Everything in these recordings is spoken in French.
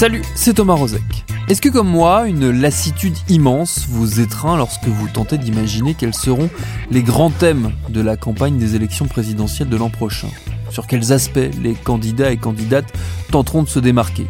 Salut, c'est Thomas Rozek. Est-ce que comme moi, une lassitude immense vous étreint lorsque vous tentez d'imaginer quels seront les grands thèmes de la campagne des élections présidentielles de l'an prochain? Sur quels aspects les candidats et candidates tenteront de se démarquer?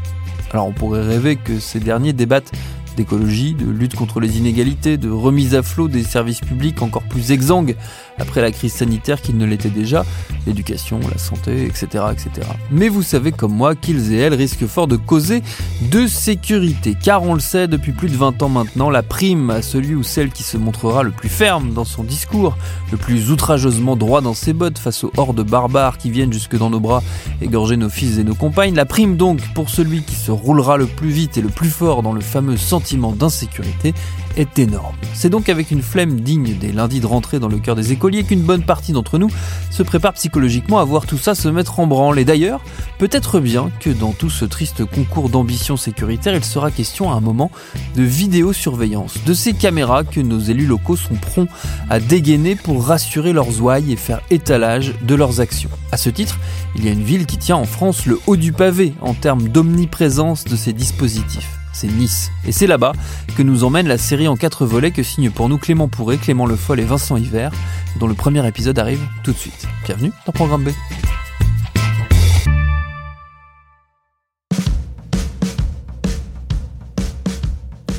Alors on pourrait rêver que ces derniers débattent d'écologie, de lutte contre les inégalités, de remise à flot des services publics encore plus exsangues après la crise sanitaire qu'ils ne l'étaient déjà, l'éducation, la santé, etc., etc. Mais vous savez comme moi qu'ils et elles risquent fort de causer de sécurité, car on le sait depuis plus de 20 ans maintenant, la prime à celui ou celle qui se montrera le plus ferme dans son discours, le plus outrageusement droit dans ses bottes face aux hordes barbares qui viennent jusque dans nos bras égorger nos fils et nos compagnes, la prime donc pour celui qui se roulera le plus vite et le plus fort dans le fameux sentiment d'insécurité est énorme. C'est donc avec une flemme digne des lundis de rentrée dans le cœur des écoliers qu'une bonne partie d'entre nous se prépare psychologiquement à voir tout ça se mettre en branle. Et d'ailleurs, peut-être bien que dans tout ce triste concours d'ambition sécuritaire, il sera question à un moment de vidéosurveillance, de ces caméras que nos élus locaux sont prompts à dégainer pour rassurer leurs ouailles et faire étalage de leurs actions. À ce titre, il y a une ville qui tient en France le haut du pavé en termes d'omniprésence de ces dispositifs c'est Nice. Et c'est là-bas que nous emmène la série en quatre volets que signent pour nous Clément Pourré, Clément Le Foll et Vincent Hiver, dont le premier épisode arrive tout de suite. Bienvenue dans Programme B.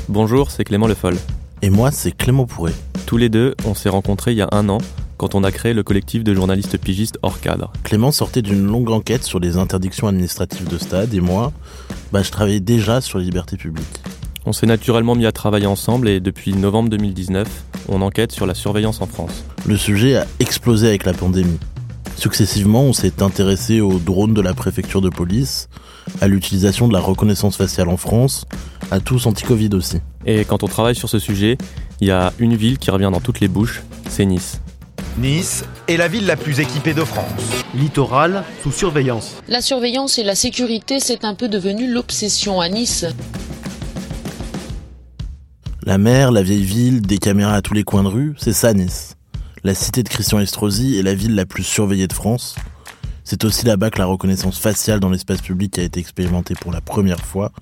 Bonjour, c'est Clément Le Foll. Et moi, c'est Clément Pourré. Tous les deux, on s'est rencontrés il y a un an quand on a créé le collectif de journalistes pigistes hors cadre. Clément sortait d'une longue enquête sur les interdictions administratives de stade et moi, bah, je travaillais déjà sur les libertés publiques. On s'est naturellement mis à travailler ensemble et depuis novembre 2019, on enquête sur la surveillance en France. Le sujet a explosé avec la pandémie. Successivement, on s'est intéressé aux drones de la préfecture de police, à l'utilisation de la reconnaissance faciale en France, à tous anti-Covid aussi. Et quand on travaille sur ce sujet, il y a une ville qui revient dans toutes les bouches, c'est Nice. Nice est la ville la plus équipée de France. Littoral sous surveillance. La surveillance et la sécurité, c'est un peu devenu l'obsession à Nice. La mer, la vieille ville, des caméras à tous les coins de rue, c'est ça Nice. La cité de Christian Estrosi est la ville la plus surveillée de France. C'est aussi là-bas que la reconnaissance faciale dans l'espace public a été expérimentée pour la première fois,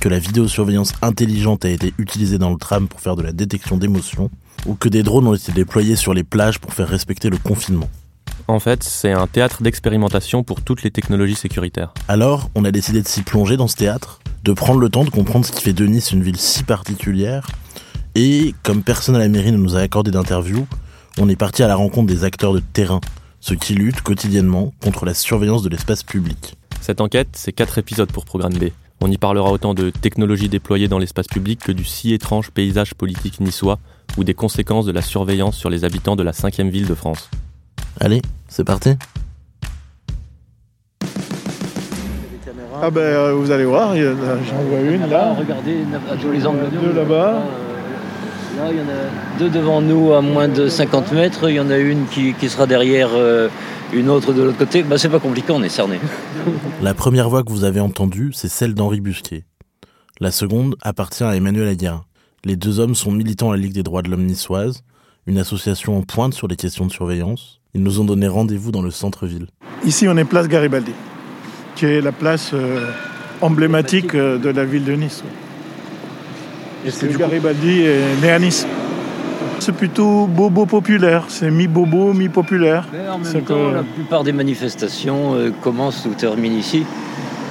que la vidéosurveillance intelligente a été utilisée dans le tram pour faire de la détection d'émotions, ou que des drones ont été déployés sur les plages pour faire respecter le confinement. En fait, c'est un théâtre d'expérimentation pour toutes les technologies sécuritaires. Alors, on a décidé de s'y plonger dans ce théâtre, de prendre le temps de comprendre ce qui fait de Nice une ville si particulière, et comme personne à la mairie ne nous a accordé d'interview, on est parti à la rencontre des acteurs de terrain, ceux qui luttent quotidiennement contre la surveillance de l'espace public. Cette enquête, c'est quatre épisodes pour Programme B. On y parlera autant de technologies déployées dans l'espace public que du si étrange paysage politique niçois ou des conséquences de la surveillance sur les habitants de la cinquième ville de France. Allez, c'est parti Ah ben euh, vous allez voir, j'en vois une là, Regardez à tous les angles. deux là-bas. Là, il y en a deux devant nous à moins de 50 mètres. Il y en a une qui, qui sera derrière, euh, une autre de l'autre côté, bah, c'est pas compliqué, on est cerné. La première voix que vous avez entendue, c'est celle d'Henri Busquet. La seconde appartient à Emmanuel Aguirre. Les deux hommes sont militants à la Ligue des droits de l'homme niçoise, une association en pointe sur les questions de surveillance. Ils nous ont donné rendez-vous dans le centre-ville. Ici, on est place Garibaldi, qui est la place euh, emblématique euh, de la ville de Nice. Que Garibaldi est né à Nice. C'est plutôt bobo populaire, c'est mi-bobo, mi-populaire. Mais en même C'est temps, que- la plupart des manifestations euh, commencent ou terminent ici.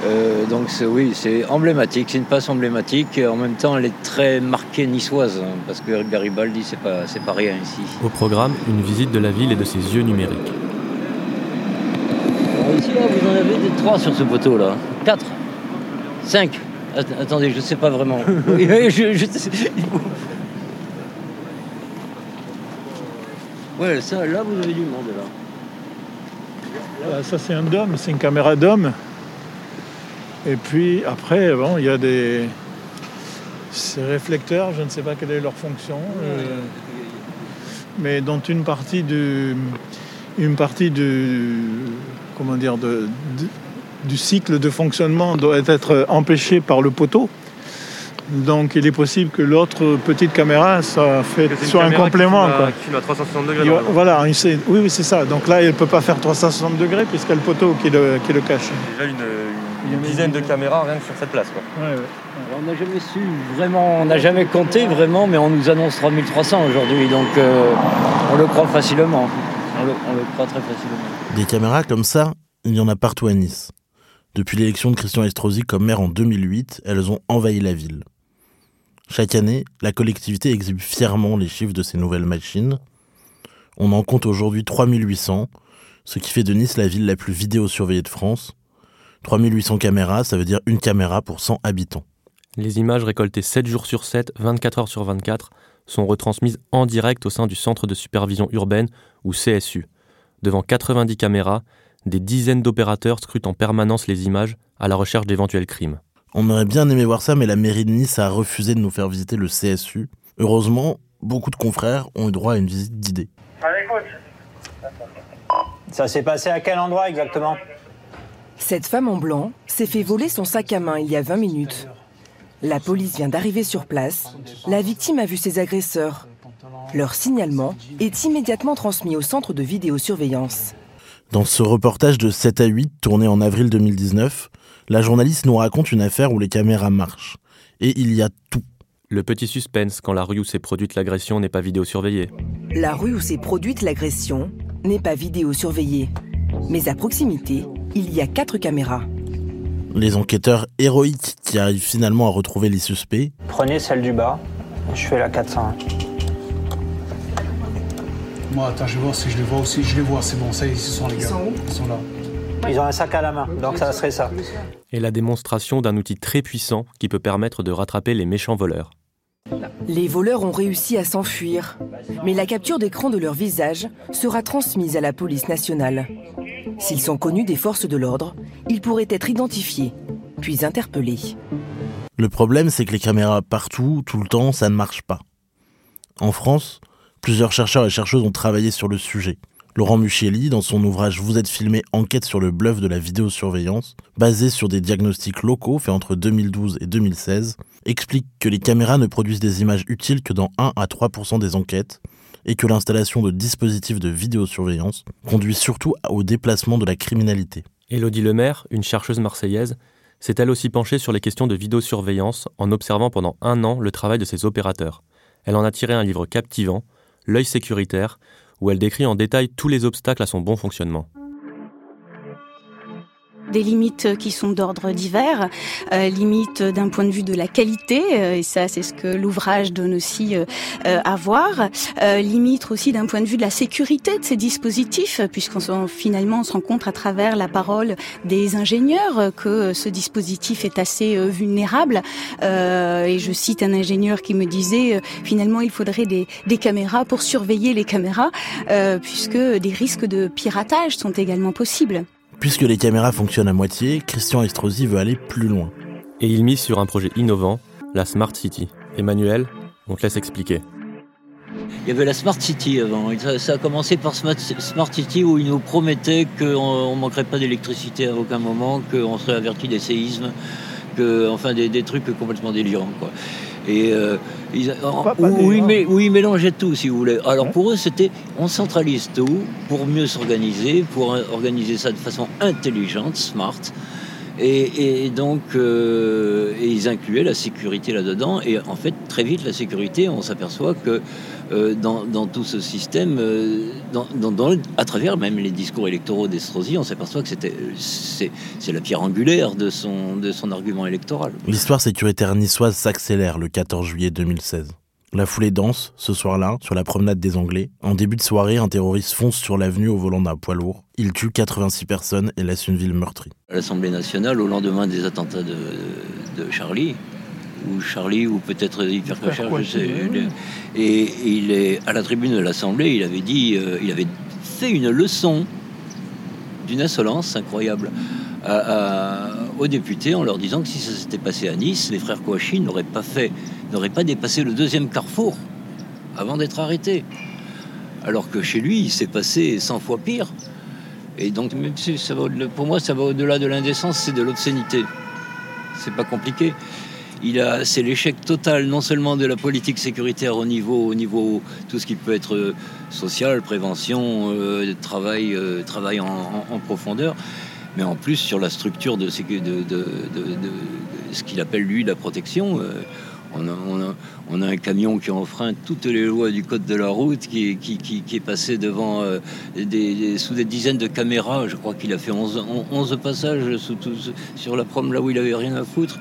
Euh, donc oui, c'est emblématique, c'est une place emblématique. En même temps, elle est très marquée niçoise, hein, parce que Garibaldi, c'est pas, c'est pas rien ici. Au programme, une visite de la ville et de ses yeux numériques. Alors ici, là, vous en avez des trois sur ce poteau là. Quatre Cinq Att- Attendez, je sais pas vraiment. Je- je sais- Ouais, ça, là, vous avez du monde là. Voilà, ça, c'est un dôme, c'est une caméra dôme. Et puis après, bon, il y a des. Ces réflecteurs, je ne sais pas quelle est leur fonction, euh, mais dont une partie du. Une partie du. Comment dire, de, de- du cycle de fonctionnement doit être empêchée par le poteau. Donc il est possible que l'autre petite caméra soit, fait, soit un complément. quoi. à 360 Il va- voilà, oui, oui, c'est ça. Donc là, elle ne peut pas faire 360 degrés puisqu'il y a le poteau qui le, qui le cache. Déjà une, dizaine de caméras rien que sur cette place. Quoi. Ouais, ouais. Alors, on n'a jamais su vraiment, on n'a jamais compté vraiment, mais on nous annonce 3300 aujourd'hui, donc euh, on le croit facilement. On le, on le croit très facilement. Des caméras comme ça, il y en a partout à Nice. Depuis l'élection de Christian Estrosi comme maire en 2008, elles ont envahi la ville. Chaque année, la collectivité exhibe fièrement les chiffres de ces nouvelles machines. On en compte aujourd'hui 3800, ce qui fait de Nice la ville la plus vidéosurveillée de France. 3800 caméras, ça veut dire une caméra pour 100 habitants. Les images récoltées 7 jours sur 7, 24 heures sur 24, sont retransmises en direct au sein du Centre de supervision urbaine, ou CSU. Devant 90 caméras, des dizaines d'opérateurs scrutent en permanence les images à la recherche d'éventuels crimes. On aurait bien aimé voir ça, mais la mairie de Nice a refusé de nous faire visiter le CSU. Heureusement, beaucoup de confrères ont eu droit à une visite guidée. Ça s'est passé à quel endroit exactement? Cette femme en blanc s'est fait voler son sac à main il y a 20 minutes. La police vient d'arriver sur place. La victime a vu ses agresseurs. Leur signalement est immédiatement transmis au centre de vidéosurveillance. Dans ce reportage de 7 à 8, tourné en avril 2019, la journaliste nous raconte une affaire où les caméras marchent. Et il y a tout. Le petit suspense quand la rue où s'est produite l'agression n'est pas vidéosurveillée. La rue où s'est produite l'agression n'est pas vidéosurveillée. Mais à proximité, il y a quatre caméras. Les enquêteurs héroïques qui arrivent finalement à retrouver les suspects, Prenez celle du bas. Je fais la 401. Moi, attends, je vais voir si je les vois aussi. Je les vois, c'est bon, ça y est, ils sont les gars. Ils sont là. Ils ont un sac à la main, donc ça serait ça. Et la démonstration d'un outil très puissant qui peut permettre de rattraper les méchants voleurs. Les voleurs ont réussi à s'enfuir, mais la capture d'écran de leur visage sera transmise à la police nationale. S'ils sont connus des forces de l'ordre, ils pourraient être identifiés, puis interpellés. Le problème, c'est que les caméras partout, tout le temps, ça ne marche pas. En France, plusieurs chercheurs et chercheuses ont travaillé sur le sujet. Laurent Muchelli, dans son ouvrage Vous êtes filmé, enquête sur le bluff de la vidéosurveillance, basé sur des diagnostics locaux faits entre 2012 et 2016, explique que les caméras ne produisent des images utiles que dans 1 à 3% des enquêtes et que l'installation de dispositifs de vidéosurveillance conduit surtout au déplacement de la criminalité. Élodie Lemaire, une chercheuse marseillaise, s'est elle aussi penchée sur les questions de vidéosurveillance en observant pendant un an le travail de ses opérateurs. Elle en a tiré un livre captivant, L'œil sécuritaire, où elle décrit en détail tous les obstacles à son bon fonctionnement. Des limites qui sont d'ordre divers, euh, limites d'un point de vue de la qualité, euh, et ça c'est ce que l'ouvrage donne aussi euh, euh, à voir, limites aussi d'un point de vue de la sécurité de ces dispositifs, puisqu'on finalement on se rend compte à travers la parole des ingénieurs que ce dispositif est assez vulnérable. Et je cite un ingénieur qui me disait finalement il faudrait des, caméras pour surveiller les caméras, puisque des risques de piratage sont également possibles. Puisque les caméras fonctionnent à moitié, Christian Estrosi veut aller plus loin. Et il mise sur un projet innovant, la Smart City. Emmanuel, on te laisse expliquer. Il y avait la Smart City avant. Ça, a commencé par Smart, City où ils nous promettaient qu'on ne manquerait pas d'électricité à aucun moment, qu'on serait averti des séismes, que, enfin des, des trucs complètement délirants. Quoi. Et euh, ils, où, ils, mélangeaient tout, si vous voulez. Alors pour eux, c'était on centralise tout pour mieux s'organiser, pour organiser ça de façon intelligente, smart. Et, donc, euh, ils incluaient la sécurité là-dedans. Et en fait, très vite, la sécurité, on s'aperçoit que euh, dans, tout ce système, euh, à travers même les discours électoraux d'Estrosi, on s'aperçoit que c'est, la pierre angulaire de son, de son argument électoral. L'histoire sécuritaire niçoise s'accélère le 14 juillet 2016. La foulée danse, ce soir-là, sur la promenade des Anglais. En début de soirée, un terroriste fonce sur l'avenue au volant d'un poids lourd. Il tue 86 personnes et laisse une ville meurtrie. À l'Assemblée nationale, au lendemain des attentats de, Charlie, ou Charlie, ou peut-être Hypercocher, je sais. Et il est à la tribune de l'Assemblée, il avait dit, euh, il avait fait une leçon d'une insolence incroyable aux députés en leur disant que si ça s'était passé à Nice, les frères Kouachi n'auraient pas fait, n'auraient pas dépassé le deuxième carrefour avant d'être arrêtés. Alors que chez lui, il s'est passé 100 fois pire. Et donc, même si ça va, pour moi, ça va au-delà de l'indécence, c'est de l'obscénité. C'est pas compliqué. Il a, c'est l'échec total, non seulement de la politique sécuritaire au niveau, au niveau tout ce qui peut être euh, social, prévention, euh, travail, euh, travail en, profondeur, mais en plus sur la structure de, de, de, de ce qu'il appelle lui la protection. On a, un camion qui enfreint toutes les lois du code de la route, qui, qui, est passé devant euh, des, sous des dizaines de caméras. Je crois qu'il a fait 11, 11 passages sur la prom là où il avait rien à foutre.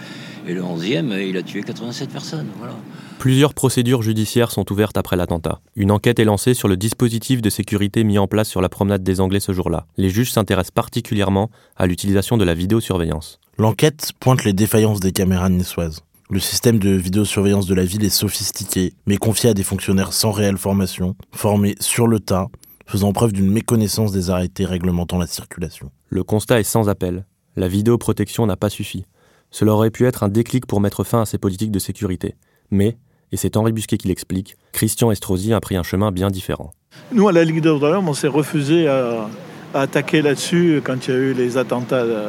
Et le 11e, il a tué 87 personnes. Voilà. Plusieurs procédures judiciaires sont ouvertes après l'attentat. Une enquête est lancée sur le dispositif de sécurité mis en place sur la promenade des Anglais ce jour-là. Les juges s'intéressent particulièrement à l'utilisation de la vidéosurveillance. L'enquête pointe les défaillances des caméras niçoises. Le système de vidéosurveillance de la ville est sophistiqué, mais confié à des fonctionnaires sans réelle formation, formés sur le tas, faisant preuve d'une méconnaissance des arrêtés réglementant la circulation. Le constat est sans appel. La vidéoprotection n'a pas suffi. Cela aurait pu être un déclic pour mettre fin à ces politiques de sécurité. Mais, et c'est Henri Busquet qui l'explique, Christian Estrosi a pris un chemin bien différent. Nous, à la Ligue de l'Homme, on s'est refusé à, attaquer là-dessus quand il y a eu les attentats euh,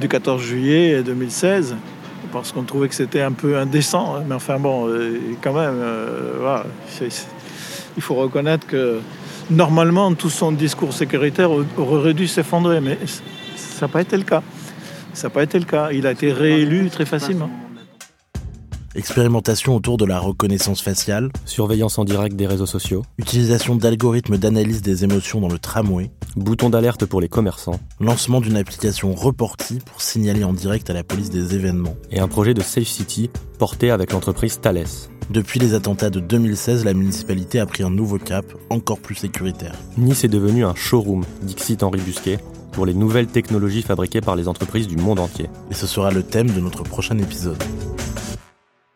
du 14 juillet 2016 parce qu'on trouvait que c'était un peu indécent. Hein. Mais enfin bon, euh, quand même, euh, il faut reconnaître que normalement tout son discours sécuritaire aurait dû s'effondrer, mais ça n'a pas été le cas. Ça n'a pas été le cas. Il a été réélu très facilement. Expérimentation autour de la reconnaissance faciale. Surveillance en direct des réseaux sociaux. Utilisation d'algorithmes d'analyse des émotions dans le tramway. Bouton d'alerte pour les commerçants. Lancement d'une application Reporti pour signaler en direct à la police des événements. Et un projet de Safe City porté avec l'entreprise Thales. Depuis les attentats de 2016, la municipalité a pris un nouveau cap, encore plus sécuritaire. Nice est devenu un showroom, Dixit Henri Busquet, pour les nouvelles technologies fabriquées par les entreprises du monde entier. Et ce sera le thème de notre prochain épisode.